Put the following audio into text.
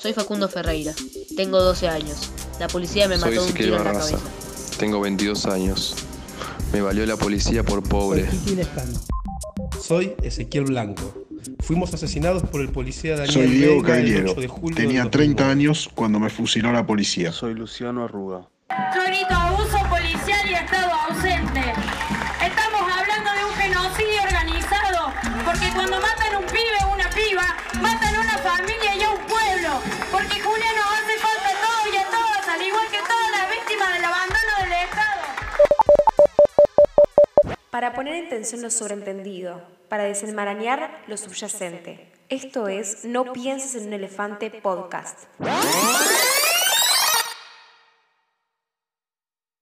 Soy Facundo Ferreira. Tengo 12 años. La policía me Soy mató un Ezequiel tiro en la Barraza. cabeza. Tengo 22 años. Me valió la policía por pobre. Kiki Lescano. Soy Ezequiel Blanco. Fuimos asesinados por el policía Daniel Soy Diego Veiga el Cagliero. 8 de julio Tenía del 30 2009. años cuando me fusiló la policía. Soy Luciano Arruga. Yo grito abuso igual que todas las víctimas del abandono del Estado. Para poner en tensión lo sobreentendido, para desenmarañar lo subyacente. Esto es No pienses en un elefante podcast.